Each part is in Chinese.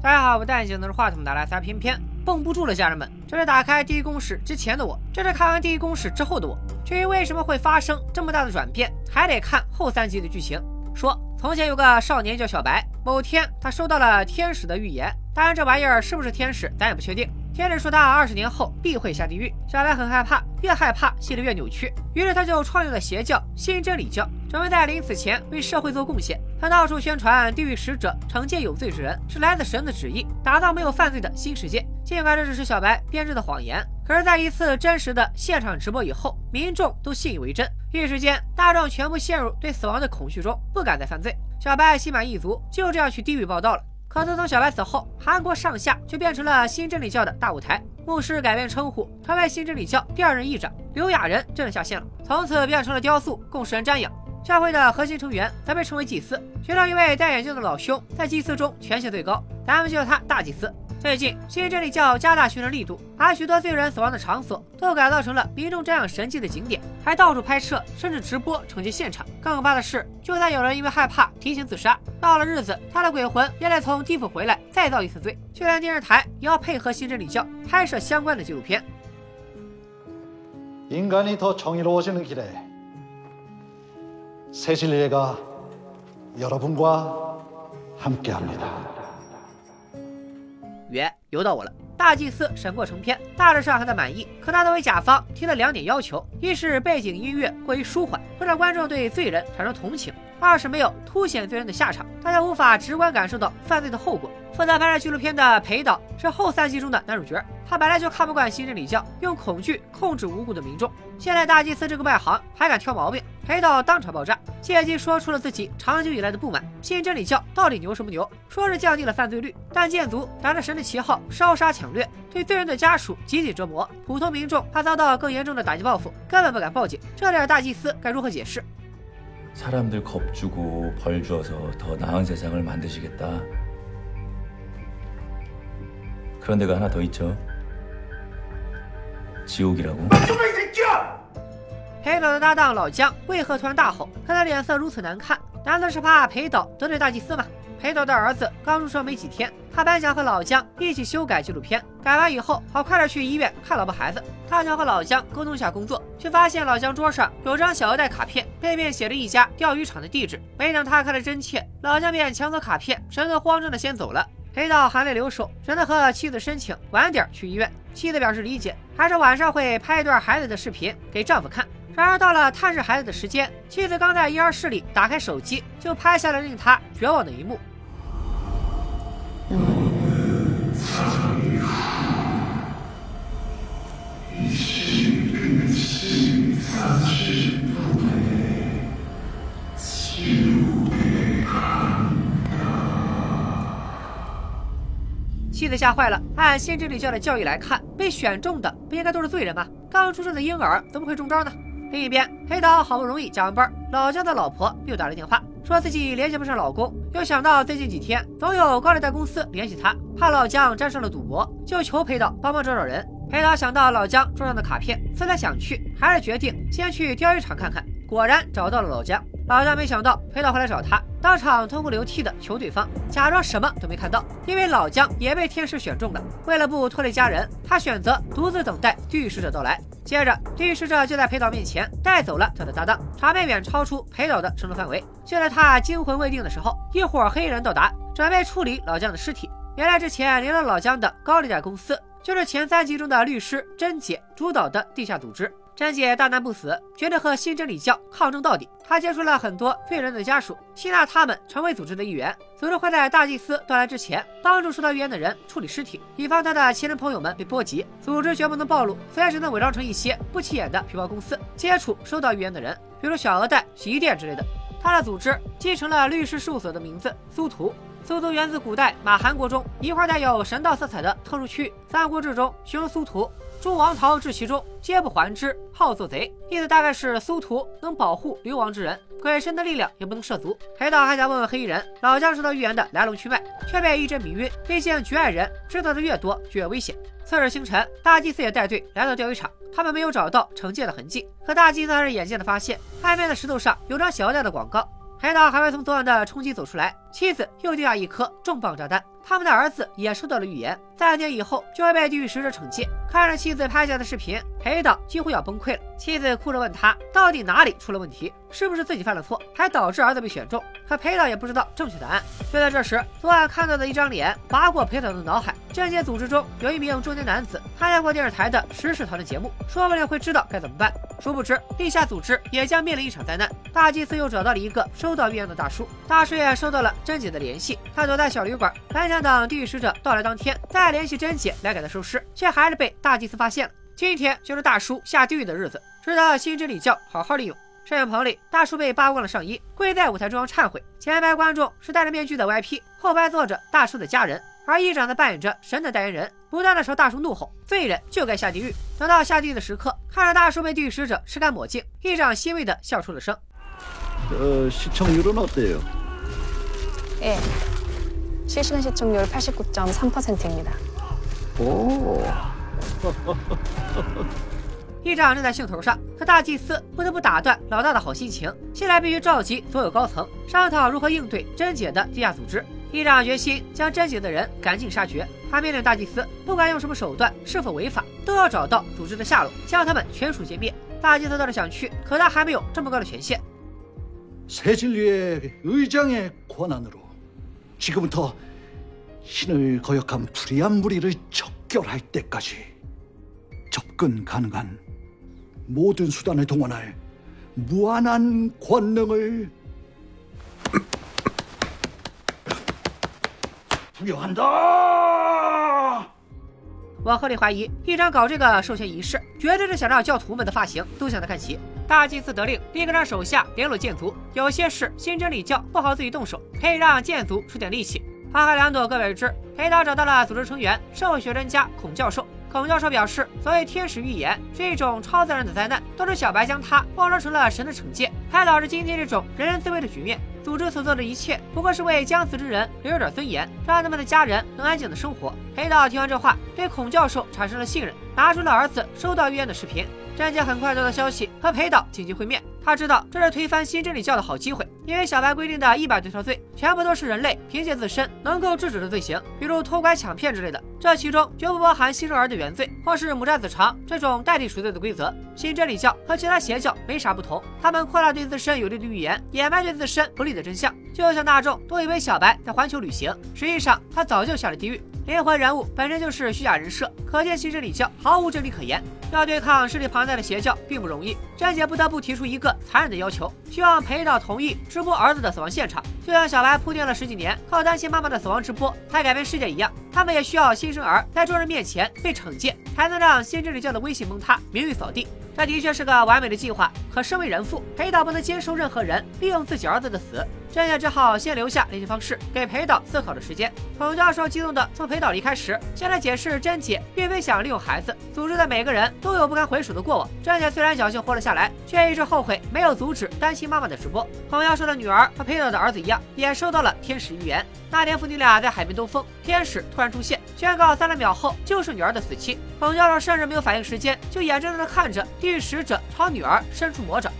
大家好，我戴眼镜拿着话筒，的来仨偏偏绷不住了，家人们，这是打开第一公式之前的我，这是看完第一公式之后的我。至于为什么会发生这么大的转变，还得看后三集的剧情。说从前有个少年叫小白，某天他收到了天使的预言，当然这玩意儿是不是天使，咱也不确定。天使说他二十年后必会下地狱，小白很害怕，越害怕心里越扭曲，于是他就创立了邪教新真理教，准备在临死前为社会做贡献。他到处宣传地狱使者惩戒有罪之人是来自神的旨意，打造没有犯罪的新世界。尽管这只是小白编织的谎言，可是，在一次真实的现场直播以后，民众都信以为真，一时间大众全部陷入对死亡的恐惧中，不敢再犯罪。小白心满意足，就这样去地狱报道了。可自从小白死后，韩国上下就变成了新真理教的大舞台。牧师改变称呼，成为新真理教第二任议长刘亚仁真的下线了，从此变成了雕塑，供世人瞻仰。教会的核心成员则被称为祭司，学上一位戴眼镜的老兄，在祭司中权限最高，咱们就叫他大祭司。最近，新真理教加大宣传力度，把许多罪人死亡的场所都改造成了民众瞻仰神迹的景点，还到处拍摄，甚至直播惩戒现场。更可怕的是，就算有人因为害怕提前自杀，到了日子，他的鬼魂也得从地府回来再造一次罪。就连电视台也要配合新真理教拍摄相关的纪录片。 새진리가여러분과함께합니다约由到我了。大祭司审过成片，大致上还算满意。可他作为甲方提了两点要求：一是背景音乐过于舒缓，会让观众对罪人产生同情；二是没有凸显罪人的下场，大家无法直观感受到犯罪的后果。负责拍摄纪录片的裴导是后三集中的男主角， 他本来就看不惯新真理教用恐惧控制无辜的民众，现在大祭司这个外行还敢挑毛病。裴导当场爆炸，借机说出了自己长久以来的不满：新真理教到底牛什么牛？说是降低了犯罪率，但建族打着神的旗号烧杀抢掠，对罪人的家属集体折磨，普通民众怕遭到更严重的打击报复，根本不敢报警。这点大祭司该如何解释？사람들겁주고벌주어서더나은세상을만드시겠다그런데가하나더있죠 지옥이라고裴导的搭档老姜为何突然大吼？看他脸色如此难看，难道是怕裴导得罪大祭司吗？裴导的儿子刚出生没几天，他本想和老姜一起修改纪录片，改完以后好快点去医院看老婆孩子。他想和老姜沟通一下工作，却发现老姜桌上有张小额贷卡片，背面写着一家钓鱼场的地址。没等他看得真切，老姜便抢走卡片，神色慌张的先走了。 黑道含泪流手，只能和妻子申请晚点去医院。妻子表示理解，还是晚上会拍一段孩子的视频给丈夫看。然而到了探视孩子的时间，妻子刚在婴儿室里打开手机，就拍下了令他绝望的一幕。妻子吓坏了。按新真理教的教义来看，被选中的不应该都是罪人吗？刚出生的婴儿怎么会中招呢？另一边，黑导好不容易加完班，老姜的老婆又打来电话，说自己联系不上老公。又想到最近几天总有高利贷公司联系他，怕老姜沾上了赌博，就求裴导帮忙找找人。裴导想到老姜桌上的卡片，思来想去，还是决定先去钓鱼场看看。果然找到了老姜。老姜没想到裴导会来找他，当场痛哭流涕的求对方假装什么都没看到，因为老姜也被天使选中了。为了不拖累家人，他选择独自等待地狱使者到来。接着，地狱使者就在裴导面前带走了他的搭档，场面远超出裴导的承受范围。就在他惊魂未定的时候，一伙黑衣人到达，准备处理老姜的尸体。原来之前连了老姜的高利贷公司，就是前三集中的律师甄姐主导的地下组织。甄姐大难不死，决定和新真理教抗争到底。她接触了很多罪人的家属，吸纳他们成为组织的一员。组织会在大祭司到来之前，帮助受到预言的人处理尸体，以防他的亲人朋友们被波及。组织绝不能暴露，所以只能伪装成一些不起眼的皮包公司，接触受到预言的人，比如小额贷、洗衣店之类的。他的组织继承了律师事务所的名字——苏图。苏图源自古代马韩国中一块带有神道色彩的特殊区域，《三国志》中形容苏图。诸王逃至其中，皆不还之，好做贼。意思大概是苏图能保护流亡之人，鬼神的力量也不能涉足。海岛还想问问黑衣人老姜受到预言的来龙去脉，却被一阵迷晕。毕竟局外人知道的越多，就越危险。次日清晨，大祭司也带队来到钓鱼场，他们没有找到惩戒的痕迹，可大祭司还是眼见的发现，岸边的石头上有张小贷的广告。海岛还未从昨晚的冲击走出来，妻子又丢下一颗重磅炸弹。他们的儿子也收到了预言，三年以后就会被地狱使者惩戒。看着妻子拍下的视频，裴导几乎要崩溃了。妻子哭着问他，到底哪里出了问题？是不是自己犯了错，还导致儿子被选中？可裴导也不知道正确答案。就在这时，昨晚看到的一张脸划过裴导的脑海：贞洁组织中有一名中年男子，参加过电视台的时事讨论节目，说不定会知道该怎么办。殊不知，地下组织也将面临一场灾难。大祭司又找到了一个收到预言的大叔，大叔也收到了贞姐的联系。他躲在小旅馆，本想等地狱使者到来当天再联系贞姐来给他收尸，却还是被大祭司发现了。今天就是大叔下地狱的日子，值得新真理教好好利用。摄影棚里，大叔被扒光了上衣，跪在舞台中央忏悔。前排观众是戴着面具的 VIP，后排坐着大叔的家人，而议长则扮演着神的代言人，不断的朝大叔怒吼：“罪人就该下地狱！”等到下地狱的时刻，看着大叔被地狱使者吃干抹净，议长欣慰的笑出了声。어, 시청률은 어때요? 예. 실시간 시청률 89.3%입니다. 오, 议长正在兴头上，可大祭司不得不打断老大的好心情。现在必须召集所有高层，商讨如何应对贞姐的地下组织。议长决心将贞姐的人赶尽杀绝。他命令大祭司，不管用什么手段，是否违法，都要找到组织的下落，将他们全数歼灭。大祭司倒是想去，可他还没有这么高的权限。 새진리의 의장의 권한으로 지금부터 신을 거역한 불의한 무리를 척결할 때까지 접근 가능한 모든 수단을 동원할 무한한 권능을 부여한다. 我合理怀疑，议长搞这个授权仪式，绝对是想让教徒们的发型都向他看齐。 大祭司得令，立刻让手下联络剑族，有些事新真理教不好自己动手，可以让剑族出点力气。花开两朵，各为之。裴导找到了组织成员兽学专家孔教授。孔教授表示，所谓天使预言是一种超自然的灾难，都是小白将它包装成了神的惩戒，才导致今天这种人人自危的局面。组织所做的一切，不过是为将死之人留有点尊严，让他们的家人能安静的生活。裴导听完这话，对孔教授产生了信任，拿出了儿子收到预言的视频。詹姐很快得到消息，和裴导紧急会面。他知道这是推翻新真理教的好机会，因为小白规定的一百多条罪，全部都是人类凭借自身能够制止的罪行，比如偷拐、抢骗之类的。这其中绝不包含新生儿的原罪，或是母债子偿这种代替赎罪的规则。新真理教和其他邪教没啥不同，他们扩大对自身有利的预言，掩埋对自身不利的真相。就像大众都以为小白在环球旅行，实际上他早就下了地狱。灵魂人物本身就是虚假人设，可见新真理教毫无真理可言。要对抗势力庞大的邪教并不容易，詹姐不得不提出一个残忍的要求，希望裴导同意直播儿子的死亡现场，就像小白铺垫了十几年，靠担心妈妈的死亡直播才改变世界一样，他们也需要新生儿在众人面前被惩戒，才能让新真理教的威信崩塌，名誉扫地。这的确是个完美的计划，可身为人父，裴导不能接受任何人利用自己儿子的死。詹姐只好先留下联系方式，给裴导思考的时间。孔教授激动地从裴导离开时，先来解释甄姐并非想利用孩子，组织的每个人都有不堪回首的过往。甄姐虽然侥幸活了下来，却一直后悔没有阻止单亲妈妈的直播。孔教授的女儿和裴导的儿子一样，也收到了天使预言。那天父女俩在海边兜风，天使突然出现，宣告三十秒后就是女儿的死期。孔教授甚至没有反应时间，就眼睁睁地看着地狱使者朝女儿伸出魔爪。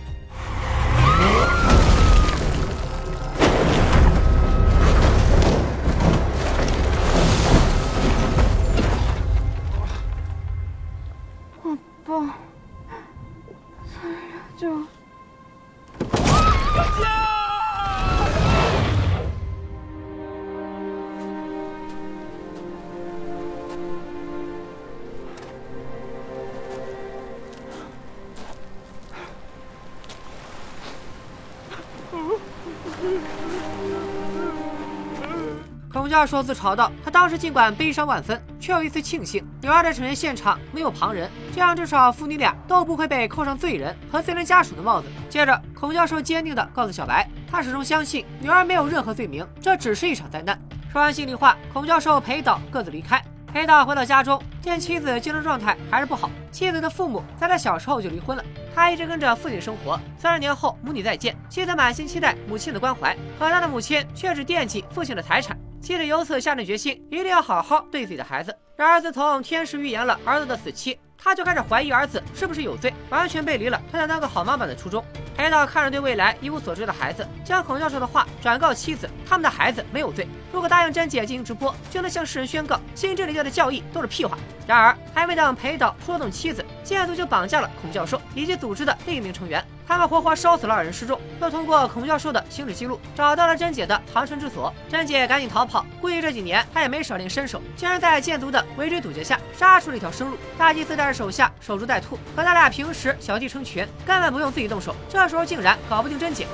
教授自嘲道：“他当时尽管悲伤万分，却有一丝庆幸，女儿的惩戒现场没有旁人，这样至少父女俩都不会被扣上罪人和罪人家属的帽子。”接着，孔教授坚定地告诉小白，他始终相信女儿没有任何罪名，这只是一场灾难。说完心里话，孔教授陪导各自离开。陪导回到家中，见妻子精神状态还是不好。妻子的父母在他小时候就离婚了，他一直跟着父亲生活。三十年后母女再见，妻子满心期待母亲的关怀，可他的母亲却只惦记父亲的财产。妻子由此下定决心，一定要好好对自己的孩子。然而自从天使预言了儿子的死期，他就开始怀疑儿子是不是有罪，完全背离了他想当个好妈妈的初衷。裴导看着对未来一无所知的孩子，将孔教授的话转告妻子，他们的孩子没有罪。如果答应甄姐进行直播，就能向世人宣告新真理教的教义都是屁话。然而，还没等裴导说动妻子，剑族就绑架了孔教授以及组织的另一名成员。他们活活烧死了二人示众，又通过孔教授的行驶记录找到了珍姐的藏身之所，珍姐赶紧逃跑，估计这几年她也没少练身手，竟然在剑族的围追堵截下杀出了一条生路，大祭司带着手下守株待兔，可他俩平时小弟成群，根本不用自己动手，这时候竟然搞不定珍姐。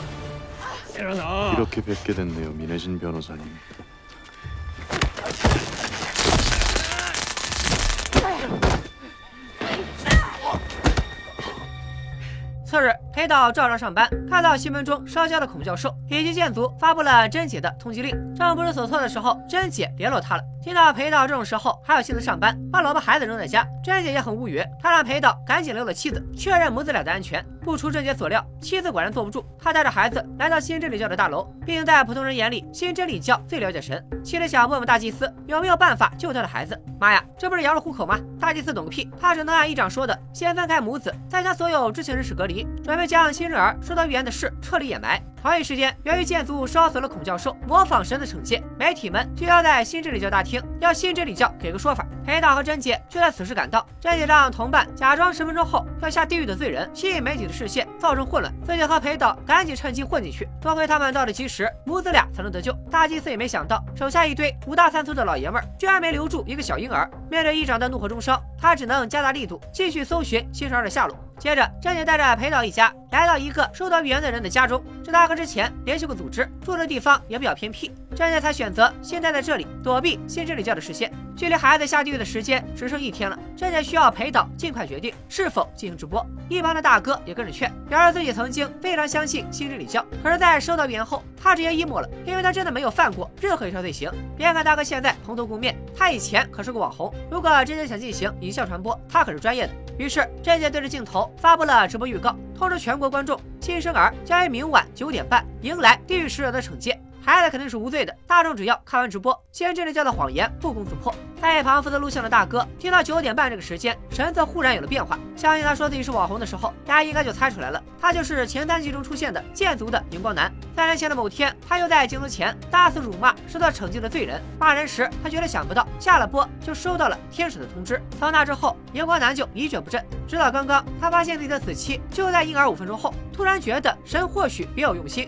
次日。裴导照常上班，看到新闻中烧焦的孔教授以及剑族发布了甄姐的通缉令。正不知所措的时候，甄姐联络他了。听到裴导这种时候还有心思上班，把老婆孩子扔在家，甄姐也很无语。她让裴导赶紧留了妻子，确认母子俩的安全。不出甄姐所料，妻子果然坐不住，她带着孩子来到新真理教的大楼，并在普通人眼里，新真理教最了解神。妻子想问问大祭司有没有办法救他的孩子。妈呀，这不是羊入虎口吗？大祭司懂个屁，他只能按议长说的，先分开母子，再将所有知情人士隔离，准备将新生儿受到预言的事彻底掩埋。同一时间，由于剑族烧死了孔教授，模仿神的惩戒，媒体们聚焦在新真理教大厅，要新真理教给个说法。裴导和甄姐却在此时赶到，甄姐让同伴假装十分钟后要下地狱的罪人，吸引媒体的视线，造成混乱。自己和裴导赶紧趁机混进去，多亏他们到的及时，母子俩才能得救。大祭司也没想到，手下一堆五大三粗的老爷们儿，居然没留住一个小婴儿。面对议长的怒火中烧，他只能加大力度，继续搜寻新生儿的下落。接着，甄姐带着裴导一家来到一个受到预言的人的家中，这大哥之前联系过组织，住的地方也比较偏僻，甄姐才选择先待在这里，躲避新真理教的视线。距离孩子下地狱的时间只剩一天了，甄姐需要裴导尽快决定是否进行直播。一旁的大哥也跟着劝，表示自己曾经非常相信新真理教，可是，在收到预言后，他直接 emo 了，因为他真的没有犯过任何一条罪行。别看大哥现在蓬头垢面，他以前可是个网红。如果真正想进行影像传播，他可是专业的。于是，甄姐对着镜头发布了直播预告，通知全国观众，新生儿将于明晚九点半迎来地狱使者的惩戒。孩子肯定是无罪的，大众只要看完直播，先真的教的谎言不攻自破。在一旁负责录像的大哥听到九点半这个时间，神色忽然有了变化。相信他说自己是网红的时候，大家应该就猜出来了，他就是前三集中出现的剑族的荧光男。三年前的某天，他又在镜头前大肆辱骂受到惩戒的罪人。骂人时，他绝对想不到下了播就收到了天使的通知。从那之后，荧光男就一蹶不振，直到刚刚，他发现自己的死期就在婴儿五分钟后，突然觉得神或许别有用心。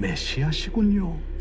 메시아시군요.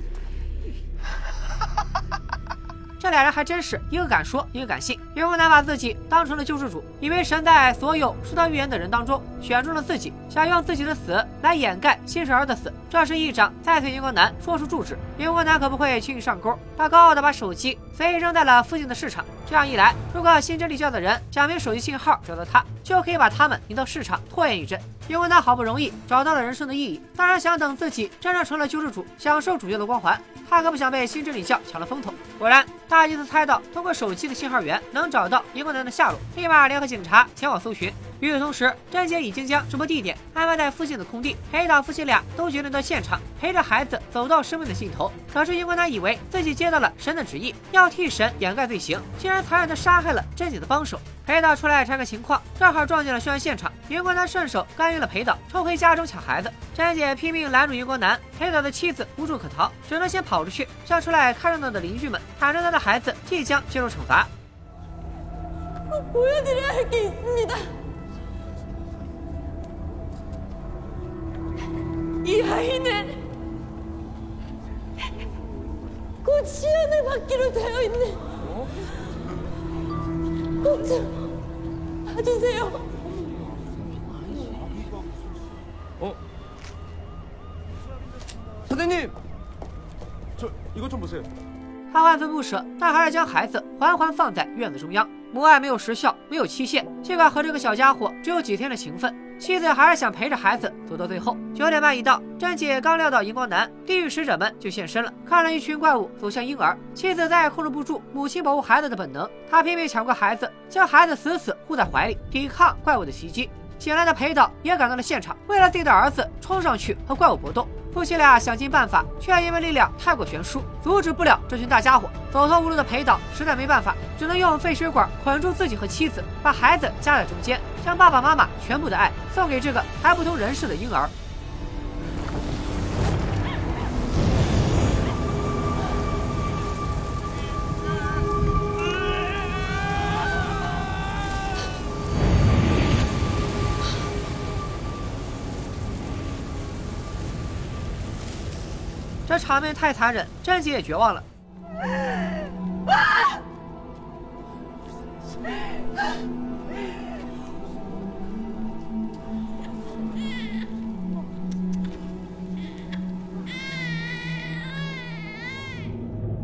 这俩人还真是一个敢说，一个敢信。荧光男把自己当成了救世主，以为神在所有受到预言的人当中选中了自己，想用自己的死来掩盖新生儿的死。这时议长再催英国男说出住址，英国男可不会轻易上钩，他高傲的把手机随意扔在了附近的市场。这样一来，如果新真理教的人假凭手机信号找到他，就可以把他们引到市场拖延一阵。英国男好不容易找到了人生的意义，当然想等自己真正成了救世主，享受主教的光环。他可不想被新真理教抢了风头。果然，大祭司猜到通过手机的信号源能找到荧光男的下落，立马联合警察前往搜寻。与此同时，珍姐已经将直播地点安排在附近的空地，裴导夫妻俩都决定到现场陪着孩子走到生命的尽头。可是，余光男以为自己接到了神的旨意，要替神掩盖罪行，竟然残忍地杀害了珍姐的帮手。裴导出来查看情况，正好撞见了凶案现场。余光男顺手干预了裴导，抽回家中抢孩子。珍姐拼命拦住余光男，裴导的妻子无处可逃，只能先跑出去向出来看热闹的邻居们喊着他的孩子即将接受惩罚。 이 아이는 곧 시연을 받기로 되어 있는 꼭 좀 봐주세요. 선생님, 저 이것 좀 보세요. 他万分不舍，但还是将孩子缓缓放在院子中央。母爱没有时效，没有期限，尽管和这个小家伙只有几天的情分， 妻子还是想陪着孩子走到最后。九点半一到，珍姐刚撂到荧光男，地狱使者们就现身了。看着一群怪物走向婴儿，妻子再也控制不住母亲保护孩子的本能，她拼命抢过孩子，将孩子死死护在怀里，抵抗怪物的袭击。醒来的裴导也赶到了现场，为了自己的儿子冲上去和怪物搏斗。夫妻俩想尽办法，却因为力量太过悬殊，阻止不了这群大家伙。走投无路的裴导实在没办法，只能用废水管捆住自己和妻子，把孩子夹在中间，将爸爸妈妈全部的爱送给这个还不通人世的婴儿。这场面太残忍，甄姐也绝望了。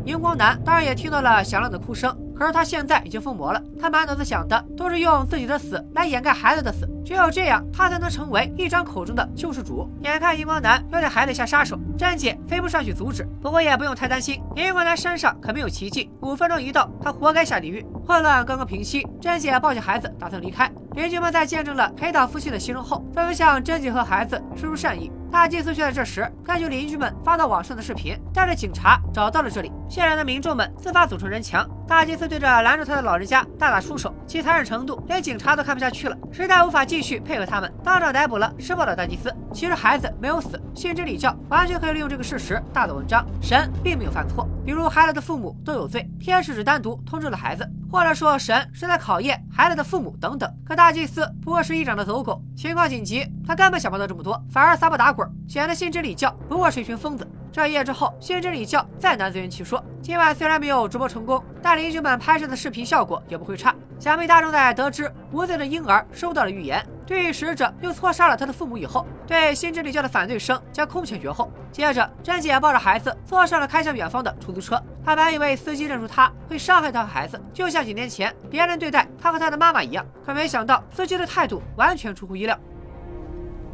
荧光男当然也听到了响亮的哭声。可是他现在已经疯魔了，他满脑子想的都是用自己的死来掩盖孩子的死，只有这样，他才能成为一张口中的救世主。眼看荧光男要对孩子下杀手，詹姐飞不上去阻止。不过也不用太担心，荧光男身上可没有奇迹，五分钟一到，他活该下地狱。混乱刚刚平息，珍姐抱起孩子打算离开。邻居们在见证了裴导夫妻的牺牲后，纷纷向珍姐和孩子施出善意。大祭司却在这时根据邻居们发到网上的视频，带着警察找到了这里。现场的民众们自发组成人墙，大祭司对着拦住他的老人家大打出手，其残忍程度连警察都看不下去了，实在无法继续配合他们，当场逮捕了施暴的大祭司。其实孩子没有死，信真礼教完全可以利用这个事实大做文章。神并没有犯错，比如孩子的父母都有罪，天使只单独通知了孩子，或者说神是在考验孩子的父母等等。可大祭司不过是一长的走狗，情况紧急，他根本想不到这么多，反而撒泼打滚。显得信之礼教不过是一群疯子。这一夜之后，信真理教再难自圆其说。今晚虽然没有直播成功，但邻居们拍摄的视频效果也不会差。想必大众在得知无罪的婴儿收到了预言，地狱使者又错杀了他的父母以后，对信真理教的反对声将空前绝后。接着，甄姐抱着孩子坐上了开向远方的出租车。她本以为司机认出她会伤害她和孩子，就像几年前别人对待她和她的妈妈一样。可没想到，司机的态度完全出乎意料。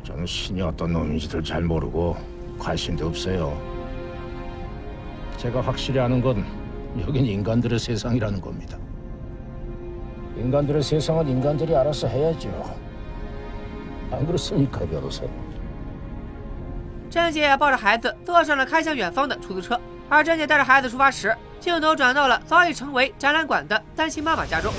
저는 신이 어떤 놈인지를 잘 모르고 관심도 없어요. 제가 확실히 아는 건 여긴 인간들의 세상이라는 겁니다. 인간들의 세상은 인간들이 알아서 해야죠. 안 그렇습니까, 변호사? 甄姐抱着孩子坐上了开向远方的出租车，而甄姐带着孩子出发时，镜头转到了早已成为展览馆的单亲妈妈家中。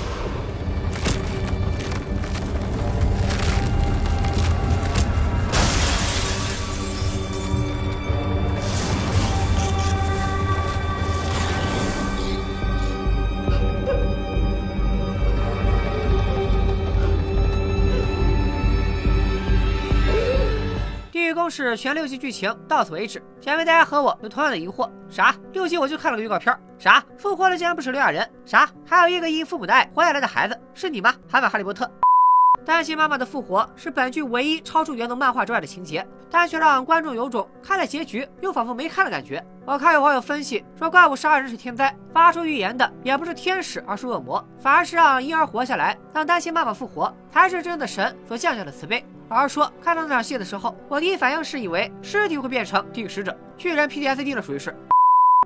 是全六集剧情到此为止。想必大家和我有同样的疑惑：啥？六集我就看了个预告片，啥？复活的竟然不是刘亚仁？啥？还有一个因父母的爱活下来的孩子，是你吗？韩版哈利波特。单亲妈妈的复活是本剧唯一超出原动漫画之外的情节，但却让观众有种看了结局又仿佛没看的感觉。我看有网友分析说，怪物杀人是天灾，发出预言的也不是天使，而是恶魔，反而是让婴儿活下来，让单亲妈妈复活，才是真正的神所降下的慈悲。而说看到那场戏的时候，我第一反应是以为尸体会变成地狱使者，巨人 PTSD 了，属于是。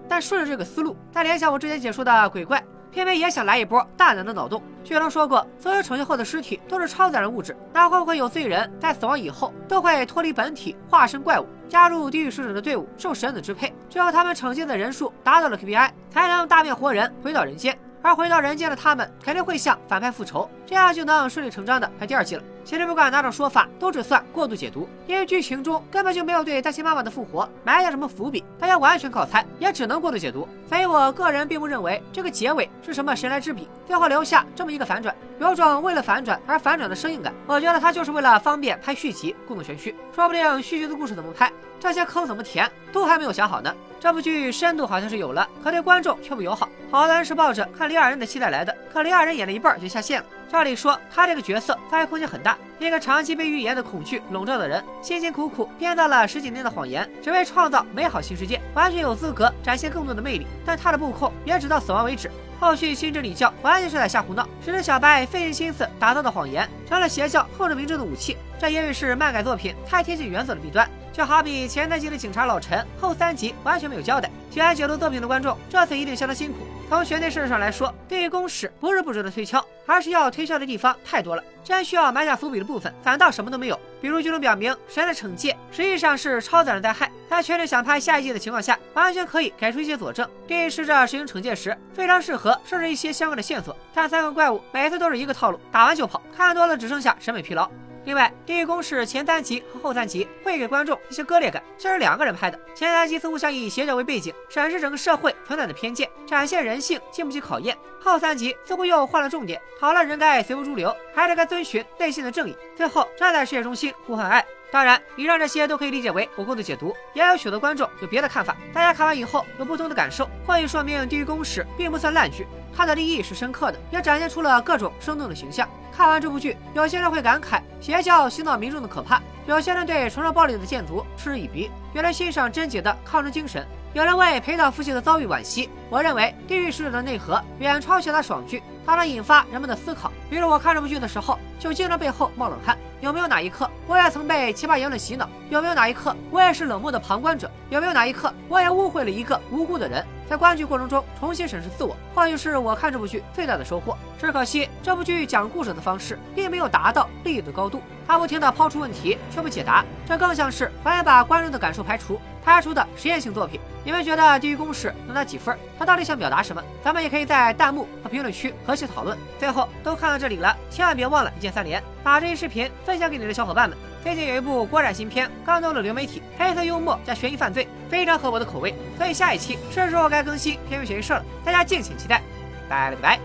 但顺着这个思路，再联想我之前解说的鬼怪。偏偏也想来一波大胆的脑洞。巨龙说过，所有惩戒后的尸体都是超自然物质，那会不会有罪人在死亡以后都会脱离本体，化身怪物，加入地狱使者的队伍，受神子支配？只有他们惩戒的人数达到了 KPI，才能大变活人，回到人间。而回到人间的他们肯定会向反派复仇，这样就能顺理成章的拍第二季了。其实不管哪种说法，都只算过度解读，因为剧情中根本就没有对单亲妈妈的复活埋下什么伏笔，大家完全靠猜，也只能过度解读。所以我个人并不认为这个结尾是什么神来之笔，最后留下这么一个反转，有种为了反转而反转的生硬感。我觉得他就是为了方便拍续集，故弄玄虚。说不定续集的故事怎么拍，这些坑怎么填，都还没有想好呢。这部剧深度好像是有了，可对观众却不友好。好多人是抱着看李亚人的期待来的，可李亚人演了一半就下线了。照理说，他这个角色发挥空间很大。一个长期被预言的恐惧笼罩的人，辛辛苦苦编造了十几年的谎言，只为创造美好新世界，完全有资格展现更多的魅力。但他的布控也只到死亡为止。后续新真理教完全是在瞎胡闹，只是小白费尽心思打造的谎言，成了邪教控制民众的武器。这因为是漫改作品，太贴近原作的弊端。就好比前三集的警察老陈，后三集完全没有交代。喜欢解读作品的观众，这次一定相当辛苦。从悬念设置上来说，地狱公使不是不值得推敲，而是要推敲的地方太多了。真需要埋下伏笔的部分，反倒什么都没有。比如剧中表明，神的惩戒实际上是超自然灾害，在确认想拍下一季的情况下，完全可以给出一些佐证。地狱使者实行惩戒时，非常适合设置一些相关的线索。但三个怪物每次都是一个套路，打完就跑，看多了只剩下审美疲劳。另外，《地狱公使》前三集和后三集会给观众一些割裂感，这是两个人拍的。前三集似乎想以邪教为背景，审视整个社会存在的偏见，展现人性经不起考验；后三集似乎又换了重点，讨论人该随波逐流，还是该遵循内心的正义，最后站在世界中心呼唤爱。当然，以上这些都可以理解为我够的解读，也有许多观众有别的看法。大家看完以后有不同的感受，或许说明《地狱公使》并不算烂剧，它的立意是深刻的，也展现出了各种生动的形象。看完这部剧，有些人会感慨邪教洗脑民众的可怕，有些人对崇尚暴力的建筑嗤之以鼻，原来欣赏贞洁的抗日精神，有人为陪导父亲的遭遇惋惜。我认为《地狱使者》的内核远超其他爽剧，它能引发人们的思考。比如我看这部剧的时候，就经常背后冒冷汗。有没有哪一刻我也曾被奇葩言论洗脑？有没有哪一刻我也是冷漠的旁观者？有没有哪一刻我也误会了一个无辜的人？在观剧过程中重新审视自我，或许是我看这部剧最大的收获。只可惜这部剧讲故事的方式并没有达到利益的高度，它不停的抛出问题却不解答，这更像是完全把观众的感受排除他出的实验性作品。你们觉得《地狱公式》能拿几分？它到底想表达什么？咱们也可以在弹幕和评论区和谐讨论。最后都看到这里了，千万别忘了一键三连，把这一视频分享给你的小伙伴们。最近有一部国产新片，刚登陆流媒体，黑色幽默加悬疑犯罪，非常合我的口味，所以下一期是时候该更新片尾悬疑社了，大家敬请期待。拜了个拜。